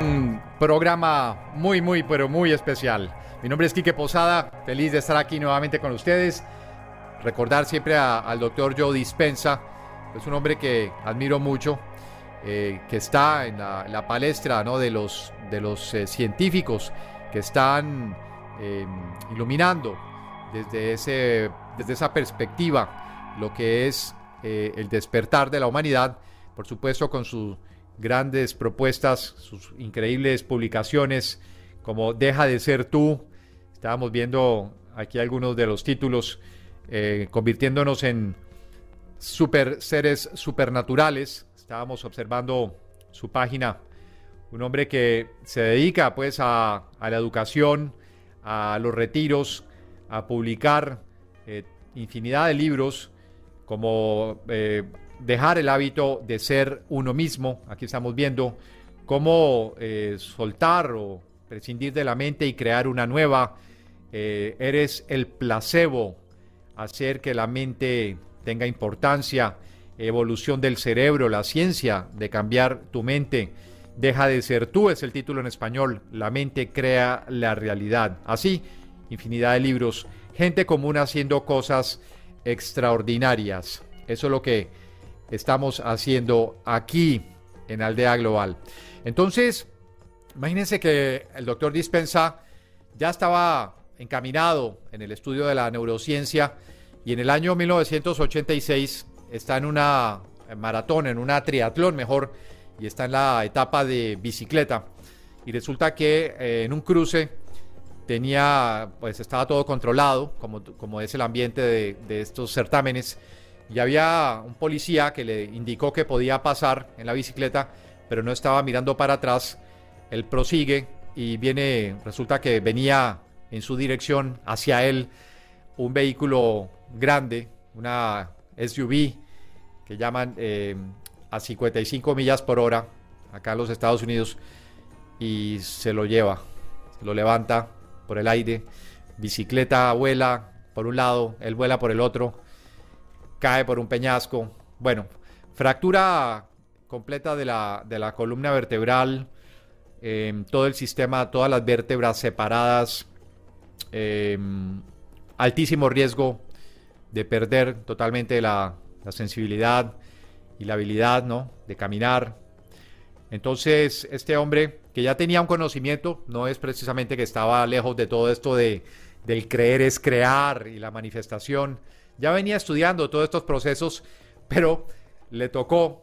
Un programa muy, muy, pero muy especial. Mi nombre es Quique Posada, feliz de estar aquí nuevamente con ustedes. Recordar siempre al doctor Joe Dispensa, es un hombre que admiro mucho, eh, que está en la, palestra ¿no? de los, de los eh, científicos que están eh, iluminando desde, ese, desde esa perspectiva lo que es eh, el despertar de la humanidad, por supuesto con sus grandes propuestas, sus increíbles publicaciones, como Deja de ser tú. Estábamos viendo aquí algunos de los títulos, eh, convirtiéndonos en super seres supernaturales. Estábamos observando su página, un hombre que se dedica pues a, la educación, a los retiros, a publicar eh, infinidad de libros como eh, dejar el hábito de ser uno mismo. Aquí estamos viendo cómo eh, soltar o prescindir de la mente y crear una nueva. Eh, eres el placebo, hacer que la mente tenga importancia, evolución del cerebro, la ciencia de cambiar tu mente. Deja de ser tú, es el título en español. La mente crea la realidad. Así, infinidad de libros. Gente común haciendo cosas extraordinarias. Eso es lo que estamos haciendo aquí en Aldea Global. Entonces, imagínense que el doctor Dispensa ya estaba encaminado en el estudio de la neurociencia y en el año 1986 está en una maratón, en una triatlón mejor, y está en la etapa de bicicleta. Y resulta que eh, en un cruce tenía, pues estaba todo controlado, como, como es el ambiente de, de estos certámenes, y había un policía que le indicó que podía pasar en la bicicleta, pero no estaba mirando para atrás. Él prosigue y viene, resulta que venía en su dirección hacia él un vehículo grande, una SUV que llaman eh, a 55 millas por hora acá en los Estados Unidos y se lo lleva, se lo levanta por el aire, bicicleta vuela por un lado, él vuela por el otro, cae por un peñasco, bueno, fractura completa de la, de la columna vertebral, eh, todo el sistema, todas las vértebras separadas, eh, altísimo riesgo de perder totalmente la, la, sensibilidad y la habilidad ¿no? de caminar. Entonces, este hombre que ya tenía un conocimiento, no es precisamente que estaba lejos de todo esto de, del creer es crear y la manifestación, ya venía estudiando todos estos procesos, pero le tocó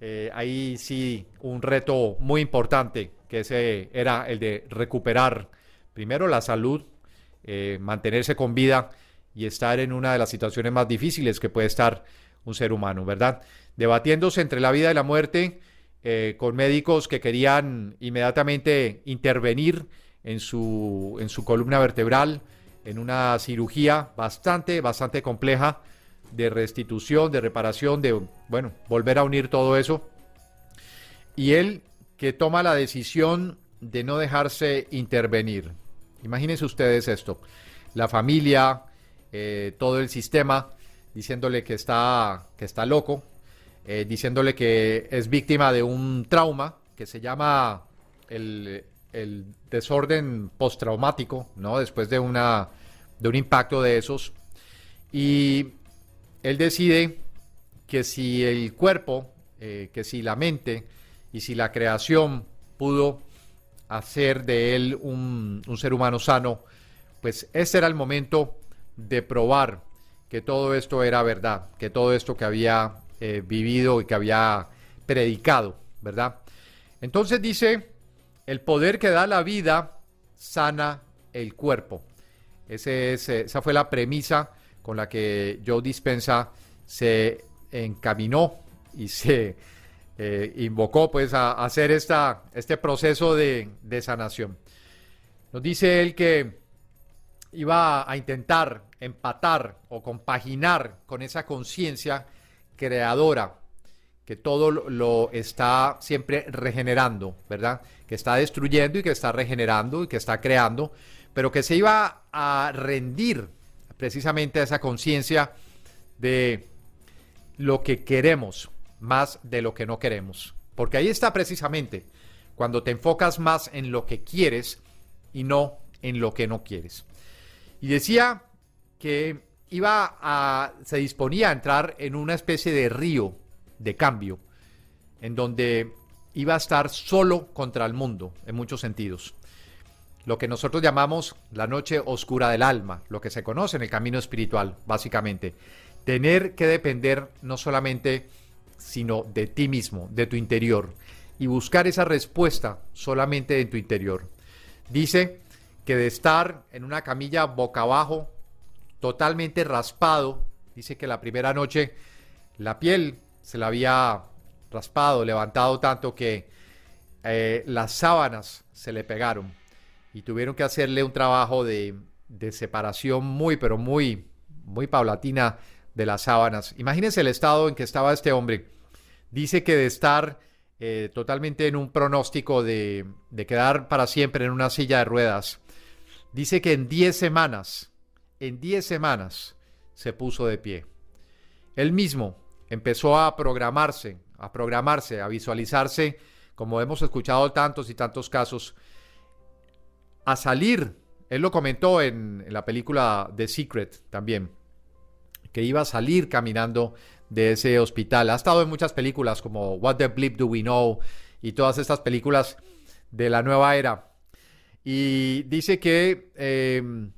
eh, ahí sí un reto muy importante, que ese era el de recuperar primero la salud, eh, mantenerse con vida y estar en una de las situaciones más difíciles que puede estar un ser humano, ¿verdad? Debatiéndose entre la vida y la muerte eh, con médicos que querían inmediatamente intervenir en su, en su columna vertebral, en una cirugía bastante, bastante compleja de restitución, de reparación, de, bueno, volver a unir todo eso. Y él que toma la decisión de no dejarse intervenir. Imagínense ustedes esto, la familia, eh, todo el sistema, diciéndole que está, que está loco, eh, diciéndole que es víctima de un trauma que se llama el, el desorden postraumático, ¿no? Después de, una, de un impacto de esos. Y él decide que si el cuerpo, eh, que si la mente y si la creación pudo hacer de él un, un, ser humano sano, pues ese era el momento de probar que todo esto era verdad, que todo esto que había eh, vivido y que había predicado, ¿verdad? Entonces dice, el poder que da la vida sana el cuerpo. Ese es, esa fue la premisa con la que Joe Dispensa se encaminó y se eh, invocó pues a, hacer esta, este proceso de, de, sanación. Nos dice él que iba a intentar empatar o compaginar con esa conciencia creadora que todo lo está siempre regenerando, ¿verdad? Que está destruyendo y que está regenerando y que está creando, pero que se iba a rendir precisamente a esa conciencia de lo que queremos más de lo que no queremos. Porque ahí está precisamente cuando te enfocas más en lo que quieres y no en lo que no quieres. Y decía que iba a, se disponía a entrar en una especie de río de cambio, en donde iba a estar solo contra el mundo, en muchos sentidos. Lo que nosotros llamamos la noche oscura del alma, lo que se conoce en el camino espiritual, básicamente. Tener que depender no solamente, sino de ti mismo, de tu interior, y buscar esa respuesta solamente en tu interior. Dice que de estar en una camilla boca abajo, totalmente raspado, dice que la primera noche la piel se la había raspado, levantado tanto que eh, las sábanas se le pegaron y tuvieron que hacerle un trabajo de, separación muy, pero muy, muy paulatina de las sábanas. Imagínense el estado en que estaba este hombre. Dice que de estar eh, totalmente en un pronóstico de, de quedar para siempre en una silla de ruedas, dice que en 10 semanas, en 10 semanas, se puso de pie. Él mismo empezó a programarse, a programarse, a visualizarse, como hemos escuchado tantos y tantos casos, a salir. Él lo comentó en, la película The Secret también, que iba a salir caminando de ese hospital. Ha estado en muchas películas como What the Bleep Do We Know y todas estas películas de la nueva era. Y dice que em,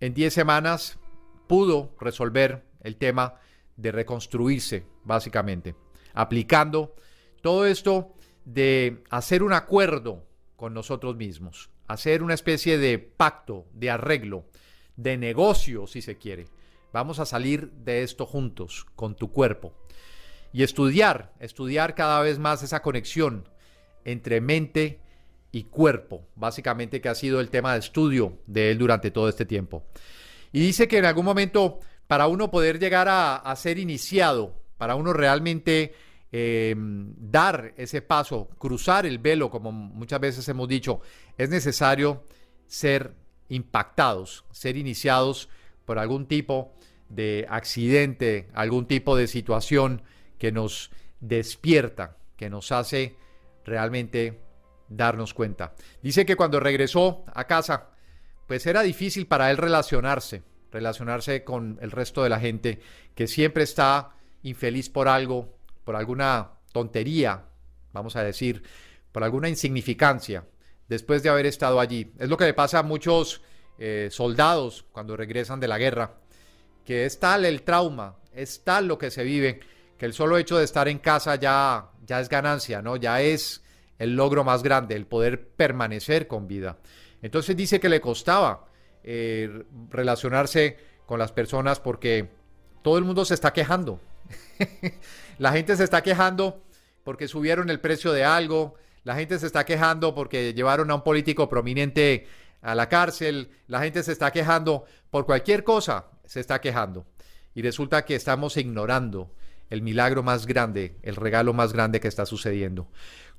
en 10 semanas pudo resolver el tema de reconstruirse, básicamente, aplicando todo esto de hacer un acuerdo con nosotros mismos, hacer una especie de pacto, de arreglo, de negocio, si se quiere. Vamos a salir de esto juntos, con tu cuerpo. Y estudiar, estudiar cada vez más esa conexión entre mente y cuerpo, básicamente que ha sido el tema de estudio de él durante todo este tiempo. Y dice que en algún momento para uno poder llegar a, ser iniciado, para uno realmente em, dar ese paso, cruzar el velo, como muchas veces hemos dicho, es necesario ser impactados, ser iniciados por algún tipo de accidente, algún tipo de situación que nos despierta, que nos hace realmente darnos cuenta. Dice que cuando regresó a casa, pues era difícil para él relacionarse, relacionarse con el resto de la gente que siempre está infeliz por algo, por alguna tontería, vamos a decir, por alguna insignificancia, después de haber estado allí. Es lo que le pasa a muchos eh, soldados cuando regresan de la guerra, que es tal el trauma, es tal lo que se vive, que el solo hecho de estar en casa ya, ya es ganancia, ¿no? Ya es el logro más grande, el poder permanecer con vida. Entonces dice que le costaba eh, relacionarse con las personas porque todo el mundo se está quejando. la gente se está quejando porque subieron el precio de algo, la gente se está quejando porque llevaron a un político prominente a la cárcel, la gente se está quejando por cualquier cosa, se está quejando. Y resulta que estamos ignorando el milagro más grande, el regalo más grande que está sucediendo.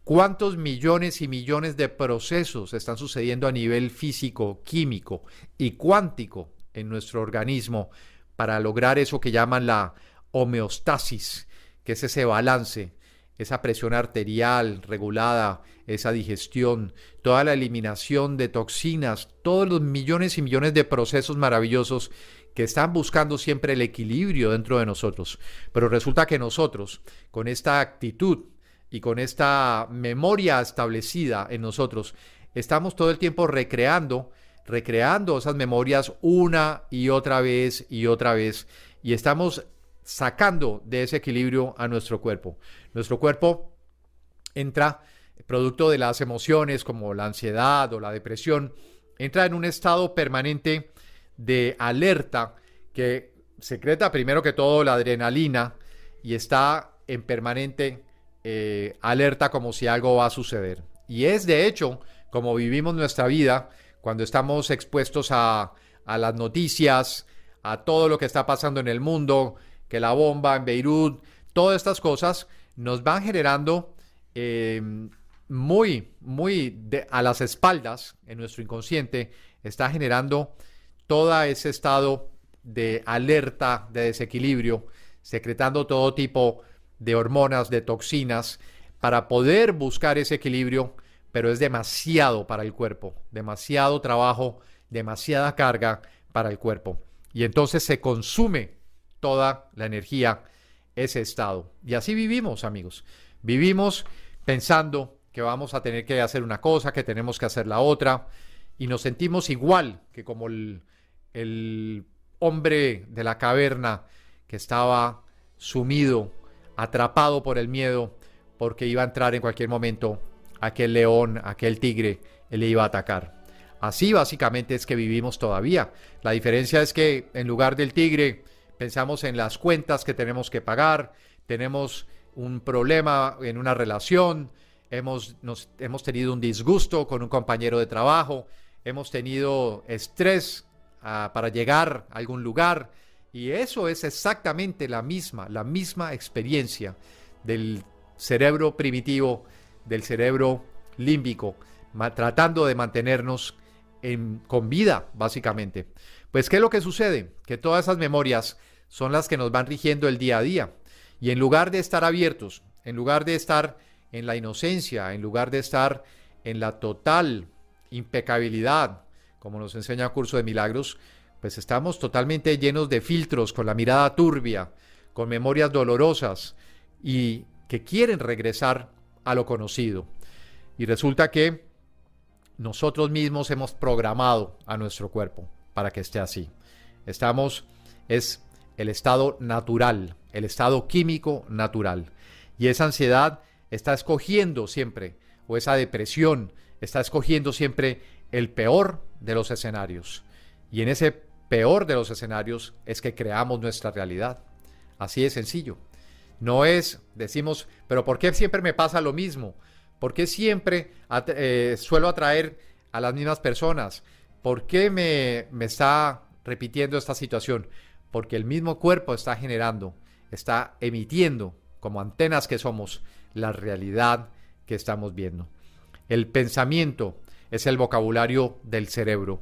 ¿Cuántos millones y millones de procesos están sucediendo a nivel físico, químico y cuántico en nuestro organismo para lograr eso que llaman la homeostasis, que es ese balance, esa presión arterial regulada, esa digestión, toda la eliminación de toxinas, todos los millones y millones de procesos maravillosos que están buscando siempre el equilibrio dentro de nosotros. Pero resulta que nosotros, con esta actitud, y con esta memoria establecida en nosotros, estamos todo el tiempo recreando, recreando esas memorias una y otra vez y otra vez, y estamos sacando de ese equilibrio a nuestro cuerpo. Nuestro cuerpo entra, producto de las emociones como la ansiedad o la depresión, entra en un estado permanente de alerta que secreta primero que todo la adrenalina, y está en permanente eh, alerta como si algo va a suceder. Y es de hecho como vivimos nuestra vida cuando estamos expuestos a, las noticias, a todo lo que está pasando en el mundo, que la bomba en Beirut, todas estas cosas nos van generando eh, muy, muy a las espaldas en nuestro inconsciente, está generando todo ese estado de alerta, de desequilibrio, secretando todo tipo de hormonas, de toxinas, para poder buscar ese equilibrio, pero es demasiado para el cuerpo, demasiado trabajo, demasiada carga para el cuerpo. Y entonces se consume toda la energía, ese estado. Y así vivimos, amigos. Vivimos pensando que vamos a tener que hacer una cosa, que tenemos que hacer la otra, y nos sentimos igual que como el, el hombre de la caverna que estaba sumido, atrapado por el miedo, porque iba a entrar en cualquier momento aquel león, aquel tigre, él le iba a atacar. Así básicamente es que vivimos todavía. La diferencia es que en lugar del tigre pensamos en las cuentas que tenemos que pagar, tenemos un problema en una relación, hemos, nos, hemos tenido un disgusto con un compañero de trabajo, hemos tenido estrés uh, para llegar a algún lugar y eso es exactamente la misma, la misma experiencia del cerebro primitivo, del cerebro límbico, tratando de mantenernos en, con vida, básicamente. Pues, ¿qué es lo que sucede? Que todas esas memorias son las que nos van rigiendo el día a día. Y en lugar de estar abiertos, en lugar de estar en la inocencia, en lugar de estar en la total impecabilidad, como nos enseña el curso de milagros, pues estamos totalmente llenos de filtros, con la mirada turbia, con memorias dolorosas y que quieren regresar a lo conocido. Y resulta que nosotros mismos hemos programado a nuestro cuerpo para que esté así. Estamos, es el estado natural, el estado químico natural. Y esa ansiedad está escogiendo siempre, o esa depresión está escogiendo siempre el peor de los escenarios. Y en ese peor de los escenarios es que creamos nuestra realidad. Así de sencillo. No es, decimos, pero ¿por qué siempre me pasa lo mismo? ¿Por qué siempre eh, suelo atraer a las mismas personas? ¿Por qué me, me está repitiendo esta situación? Porque el mismo cuerpo está generando, está emitiendo, como antenas que somos, la realidad que estamos viendo. El pensamiento es el vocabulario del cerebro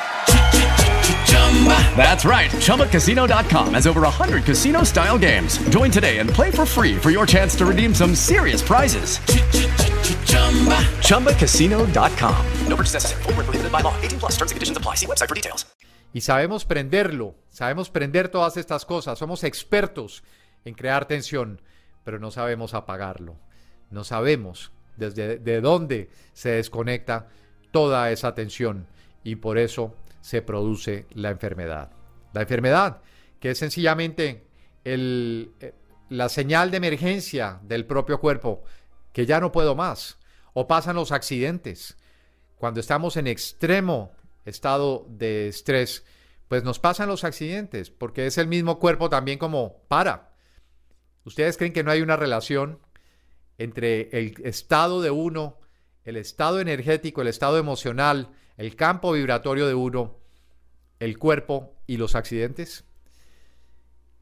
That's right. ChumbaCasino.com has over 100 casino style games. Join today and play for free for your chance to redeem some serious prizes. ChumbaCasino.com. No purchase necessary. Full prohibited by law. 18 plus terms and conditions apply. See website for details. Y sabemos prenderlo. Sabemos prender todas estas cosas. Somos expertos en crear tensión, pero no sabemos apagarlo. No sabemos desde de dónde se desconecta toda esa tensión. Y por eso se produce la enfermedad. La enfermedad, que es sencillamente eh, la señal de emergencia del propio cuerpo, que ya no puedo más, o pasan los accidentes. Cuando estamos en extremo estado de estrés, pues nos pasan los accidentes, porque es el mismo cuerpo también como para. ¿Ustedes creen que no hay una relación entre el estado de uno, el estado energético, el estado emocional, el campo vibratorio de uno, el cuerpo y los accidentes?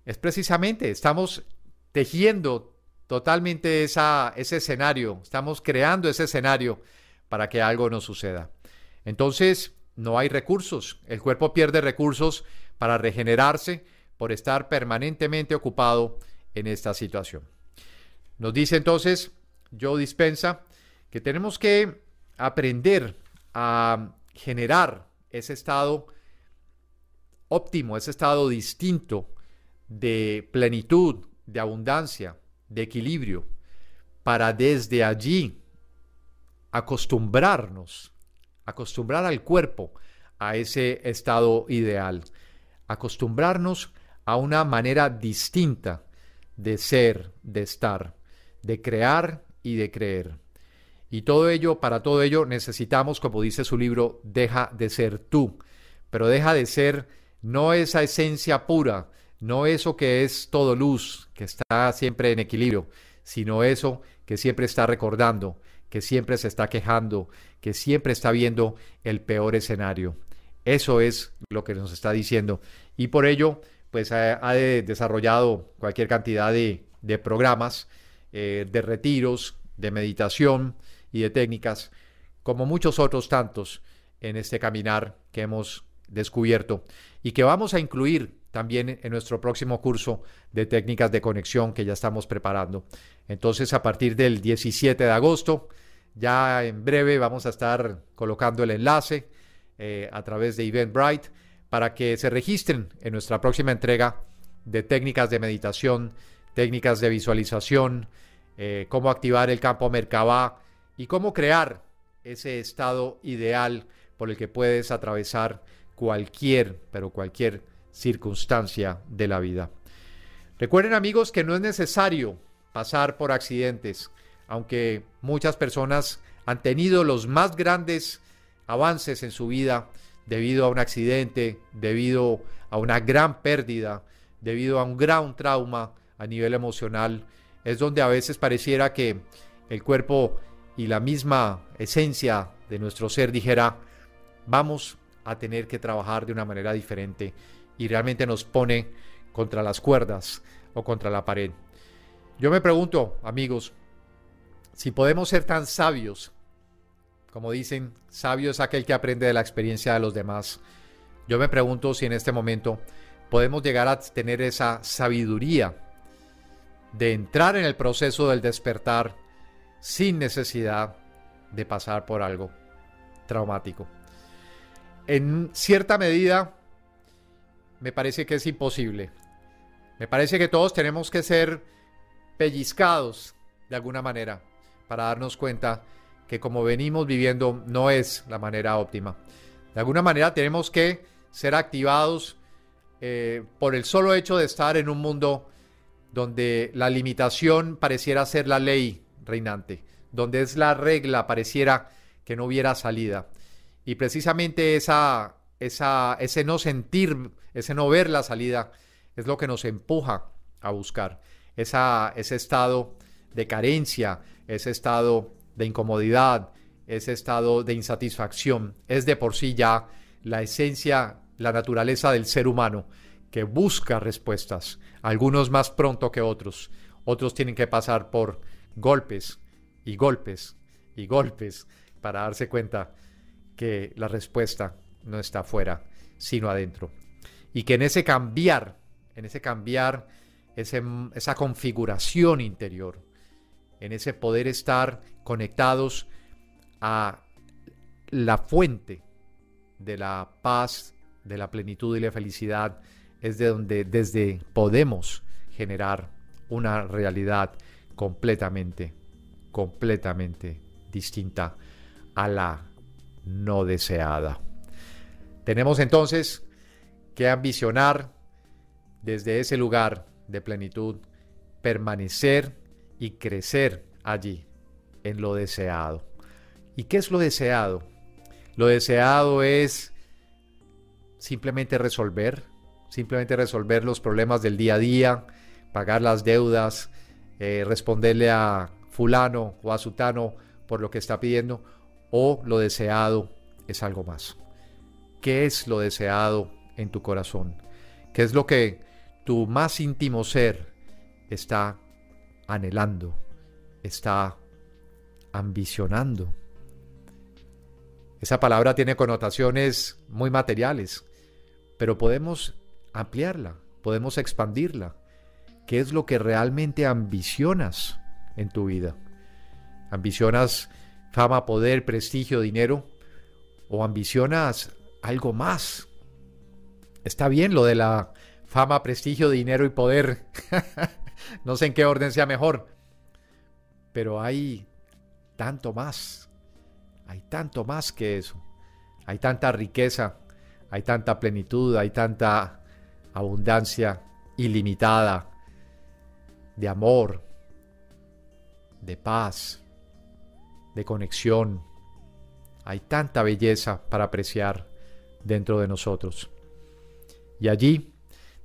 Es precisamente, estamos tejiendo totalmente ese escenario, estamos creando ese escenario para que algo nos suceda. Entonces, no hay recursos. El cuerpo pierde recursos para regenerarse por estar permanentemente ocupado en esta situación. Nos dice entonces Joe Dispensa que tenemos que aprender a generar ese estado óptimo, ese estado distinto de plenitud, de abundancia, de equilibrio, para desde allí acostumbrarnos, acostumbrar al cuerpo a ese estado ideal, acostumbrarnos a una manera distinta de ser, de estar, de crear y de creer. Y todo ello, para todo ello necesitamos, como dice su libro, deja de ser tú, pero deja de ser no esa esencia pura, no eso que es todo luz, que está siempre en equilibrio, sino eso que siempre está recordando, que siempre se está quejando, que siempre está viendo el peor escenario. Eso es lo que nos está diciendo. Y por ello, pues ha, desarrollado cualquier cantidad de, programas, eh, de retiros, de meditación y de técnicas, como muchos otros tantos en este caminar que hemos descubierto y que vamos a incluir también en nuestro próximo curso de técnicas de conexión que ya estamos preparando. Entonces, a partir del 17 de agosto, ya en breve vamos a estar colocando el enlace eh, a través de Eventbrite para que se registren en nuestra próxima entrega de técnicas de meditación, técnicas de visualización, eh, cómo activar el campo Merkabah y cómo crear ese estado ideal por el que puedes atravesar cualquier, pero cualquier circunstancia de la vida. Recuerden amigos que no es necesario pasar por accidentes, aunque muchas personas han tenido los más grandes avances en su vida debido a un accidente, debido a una gran pérdida, debido a un gran trauma a nivel emocional, es donde a veces pareciera que el cuerpo y la misma esencia de nuestro ser dijera, vamos a tener que trabajar de una manera diferente y realmente nos pone contra las cuerdas o contra la pared. Yo me pregunto, amigos, si podemos ser tan sabios, como dicen, sabio es aquel que aprende de la experiencia de los demás, yo me pregunto si en este momento podemos llegar a tener esa sabiduría de entrar en el proceso del despertar sin necesidad de pasar por algo traumático en cierta medida me parece que es imposible. Me parece que todos tenemos que ser pellizcados de alguna manera para darnos cuenta que como venimos viviendo no es la manera óptima. De alguna manera tenemos que ser activados eh, por el solo hecho de estar en un mundo donde la limitación pareciera ser la ley reinante, donde es la regla, pareciera que no hubiera salida. Y precisamente esa, esa, ese no sentir, ese no ver la salida, es lo que nos empuja a buscar. Esa, ese estado de carencia, ese estado de incomodidad, ese estado de insatisfacción, es de por sí ya la esencia, la naturaleza del ser humano que busca respuestas, algunos más pronto que otros. Otros tienen que pasar por golpes y golpes y golpes para darse cuenta que la respuesta no está afuera, sino adentro. Y que en ese cambiar, en ese cambiar, esa configuración interior, en ese poder estar conectados a la fuente de la paz, de la plenitud y la felicidad, es de donde desde podemos generar una realidad completamente, completamente distinta a la no deseada. Tenemos entonces que ambicionar desde ese lugar de plenitud, permanecer y crecer allí, en lo deseado. ¿Y qué es lo deseado? Lo deseado es simplemente resolver, simplemente resolver los problemas del día a día, pagar las deudas, eh, responderle a fulano o a sutano por lo que está pidiendo, o lo deseado es algo más. ¿Qué es lo deseado en tu corazón? ¿Qué es lo que tu más íntimo ser está anhelando, está ambicionando? Esa palabra tiene connotaciones muy materiales, pero podemos ampliarla, podemos expandirla. ¿Qué es lo que realmente ambicionas en tu vida? ¿Ambicionas fama, poder, prestigio, dinero? ¿O ambicionas algo más? Está bien lo de la fama, prestigio, dinero y poder. no sé en qué orden sea mejor. Pero hay tanto más. Hay tanto más que eso. Hay tanta riqueza, hay tanta plenitud, hay tanta abundancia ilimitada de amor, de paz, de conexión. Hay tanta belleza para apreciar dentro de nosotros. Y allí,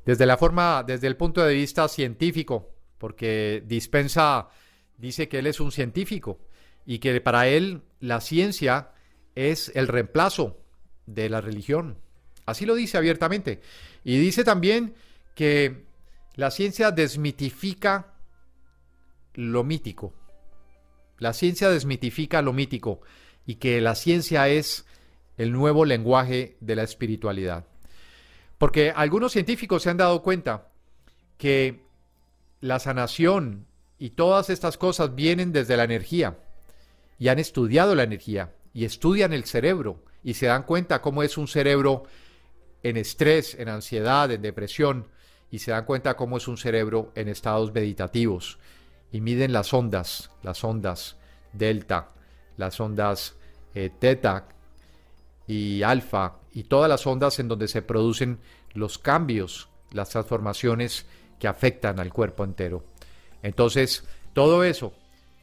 desde la forma, desde el punto de vista científico, porque Dispensa dice que él es un científico y que para él la ciencia es el reemplazo de la religión. Así lo dice abiertamente. Y dice también que la ciencia desmitifica lo mítico. La ciencia desmitifica lo mítico y que la ciencia es el nuevo lenguaje de la espiritualidad. Porque algunos científicos se han dado cuenta que la sanación y todas estas cosas vienen desde la energía y han estudiado la energía y estudian el cerebro y se dan cuenta cómo es un cerebro en estrés, en ansiedad, en depresión y se dan cuenta cómo es un cerebro en estados meditativos y miden las ondas, las ondas delta, las ondas eh, teta y alfa y todas las ondas en donde se producen los cambios, las transformaciones que afectan al cuerpo entero. Entonces, todo eso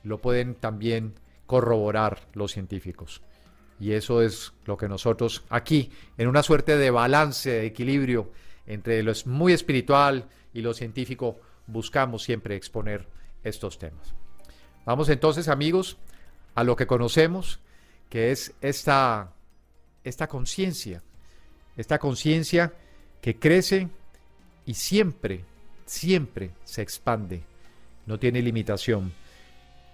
lo pueden también corroborar los científicos. Y eso es lo que nosotros aquí, en una suerte de balance, de equilibrio entre lo muy espiritual y lo científico, buscamos siempre exponer estos temas. Vamos entonces, amigos, a lo que conocemos, que es esta, esta conciencia, esta conciencia que crece y siempre, siempre se expande, no tiene limitación.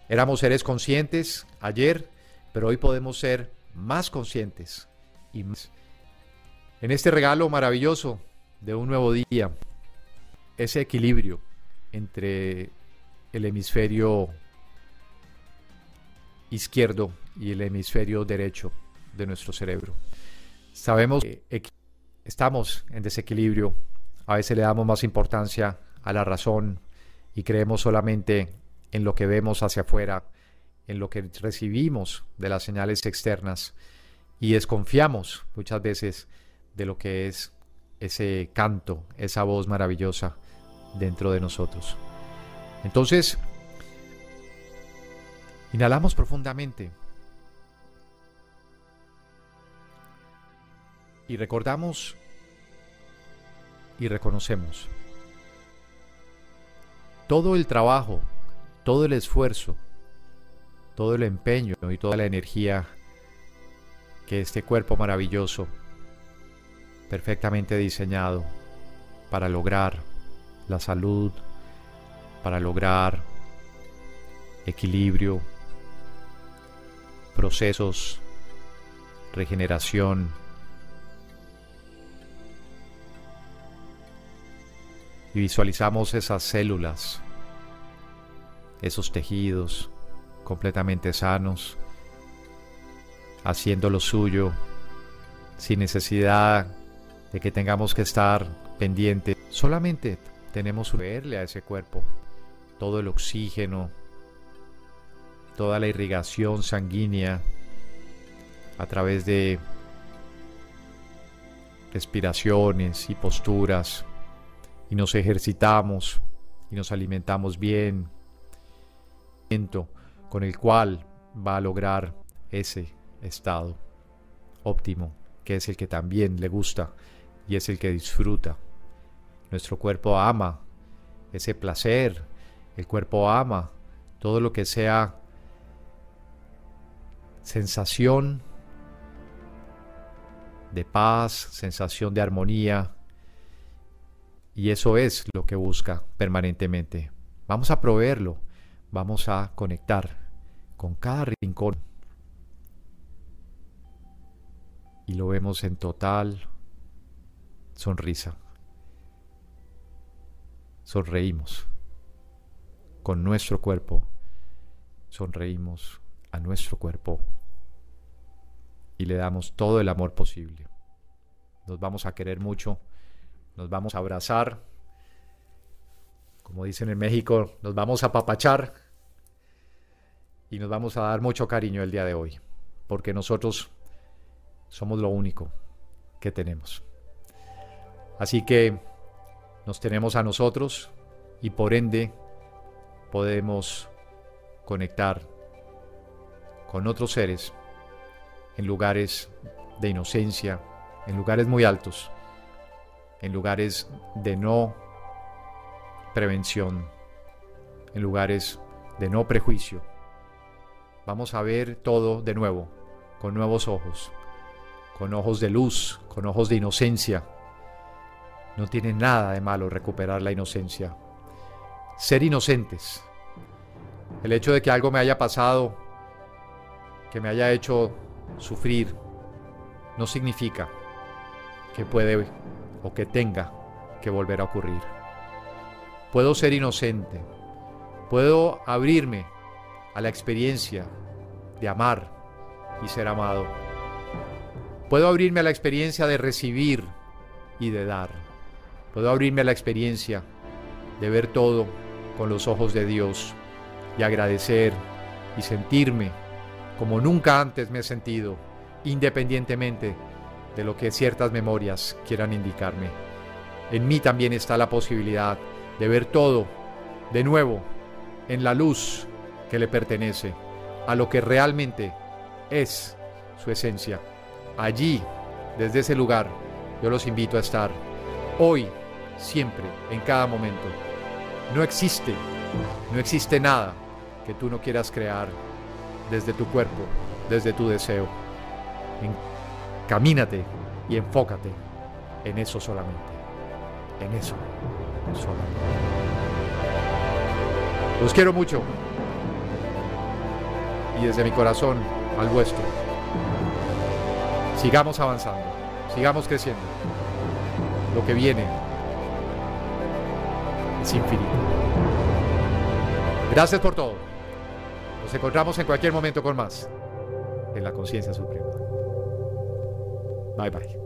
Éramos seres conscientes ayer, pero hoy podemos ser más conscientes y más. En este regalo maravilloso de un nuevo día, ese equilibrio entre el hemisferio izquierdo y el hemisferio derecho de nuestro cerebro. Sabemos que estamos en desequilibrio, a veces le damos más importancia a la razón y creemos solamente en lo que vemos hacia afuera, en lo que recibimos de las señales externas y desconfiamos muchas veces de lo que es ese canto, esa voz maravillosa dentro de nosotros. Entonces, inhalamos profundamente y recordamos y reconocemos todo el trabajo, todo el esfuerzo, todo el empeño y toda la energía que este cuerpo maravilloso, perfectamente diseñado para lograr la salud, para lograr equilibrio, procesos, regeneración, y visualizamos esas células, esos tejidos completamente sanos, haciendo lo suyo, sin necesidad de que tengamos que estar pendientes. Solamente tenemos que verle a ese cuerpo. Todo el oxígeno, toda la irrigación sanguínea a través de respiraciones y posturas. Y nos ejercitamos y nos alimentamos bien, con el cual va a lograr ese estado óptimo, que es el que también le gusta y es el que disfruta. Nuestro cuerpo ama ese placer, el cuerpo ama todo lo que sea sensación de paz, sensación de armonía, y eso es lo que busca permanentemente. Vamos a proveerlo, vamos a conectar con cada rincón y lo vemos en total sonrisa. Sonreímos con nuestro cuerpo, sonreímos a nuestro cuerpo y le damos todo el amor posible. Nos vamos a querer mucho, nos vamos a abrazar, como dicen en México, nos vamos a papachar y nos vamos a dar mucho cariño el día de hoy, porque nosotros somos lo único que tenemos. Así que nos tenemos a nosotros y por ende podemos conectar con otros seres en lugares de inocencia, en lugares muy altos, en lugares de no prevención, en lugares de no prejuicio. Vamos a ver todo de nuevo, con nuevos ojos, con ojos de luz, con ojos de inocencia. No tiene nada de malo recuperar la inocencia. Ser inocentes. El hecho de que algo me haya pasado, que me haya hecho sufrir, no significa que puede o que tenga que volver a ocurrir. Puedo ser inocente, puedo abrirme a la experiencia de amar y ser amado. Puedo abrirme a la experiencia de recibir y de dar. Puedo abrirme a la experiencia de ver todo con los ojos de Dios y agradecer y sentirme como nunca antes me he sentido, independientemente de lo que ciertas memorias quieran indicarme. En mí también está la posibilidad de ver todo de nuevo en la luz que le pertenece, a lo que realmente es su esencia allí, desde ese lugar, yo los invito a estar hoy, siempre, en cada momento. No existe, no existe nada que tú no quieras crear desde tu cuerpo, desde tu deseo. camínate y enfócate en eso solamente. En eso solamente. Los quiero mucho. Y desde mi corazón al vuestro. Sigamos avanzando, sigamos creciendo. Lo que viene Gracias por todo. Nos encontramos en cualquier momento con más en la conciencia suprema. Bye bye.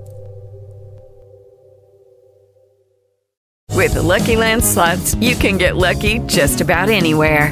With the Lucky Land slots, you can get lucky just about anywhere.